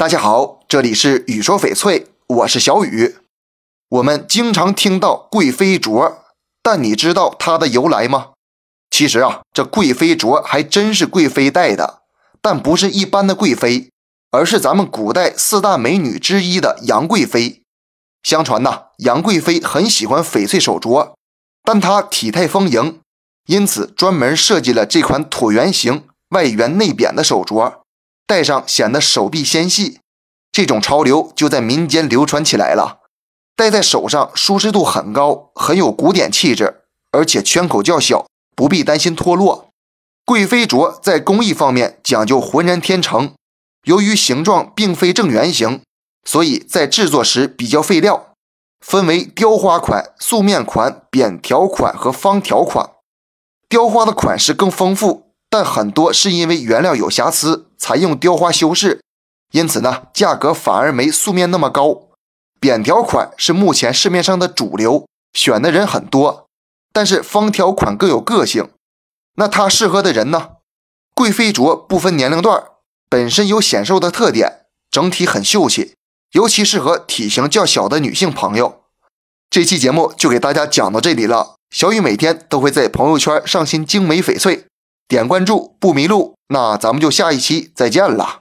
大家好，这里是雨说翡翠，我是小雨。我们经常听到贵妃镯，但你知道它的由来吗？其实啊，这贵妃镯还真是贵妃戴的，但不是一般的贵妃，而是咱们古代四大美女之一的杨贵妃。相传呐，杨贵妃很喜欢翡翠手镯，但她体态丰盈，因此专门设计了这款椭圆形、外圆内扁的手镯。戴上显得手臂纤细，这种潮流就在民间流传起来了。戴在手上舒适度很高，很有古典气质，而且圈口较小，不必担心脱落。贵妃镯在工艺方面讲究浑然天成，由于形状并非正圆形，所以在制作时比较费料，分为雕花款、素面款、扁条款和方条款。雕花的款式更丰富。但很多是因为原料有瑕疵，采用雕花修饰，因此呢，价格反而没素面那么高。扁条款是目前市面上的主流，选的人很多，但是方条款更有个性。那它适合的人呢？贵妃镯不分年龄段，本身有显瘦的特点，整体很秀气，尤其适合体型较小的女性朋友。这期节目就给大家讲到这里了。小雨每天都会在朋友圈上新精美翡翠。点关注不迷路，那咱们就下一期再见了。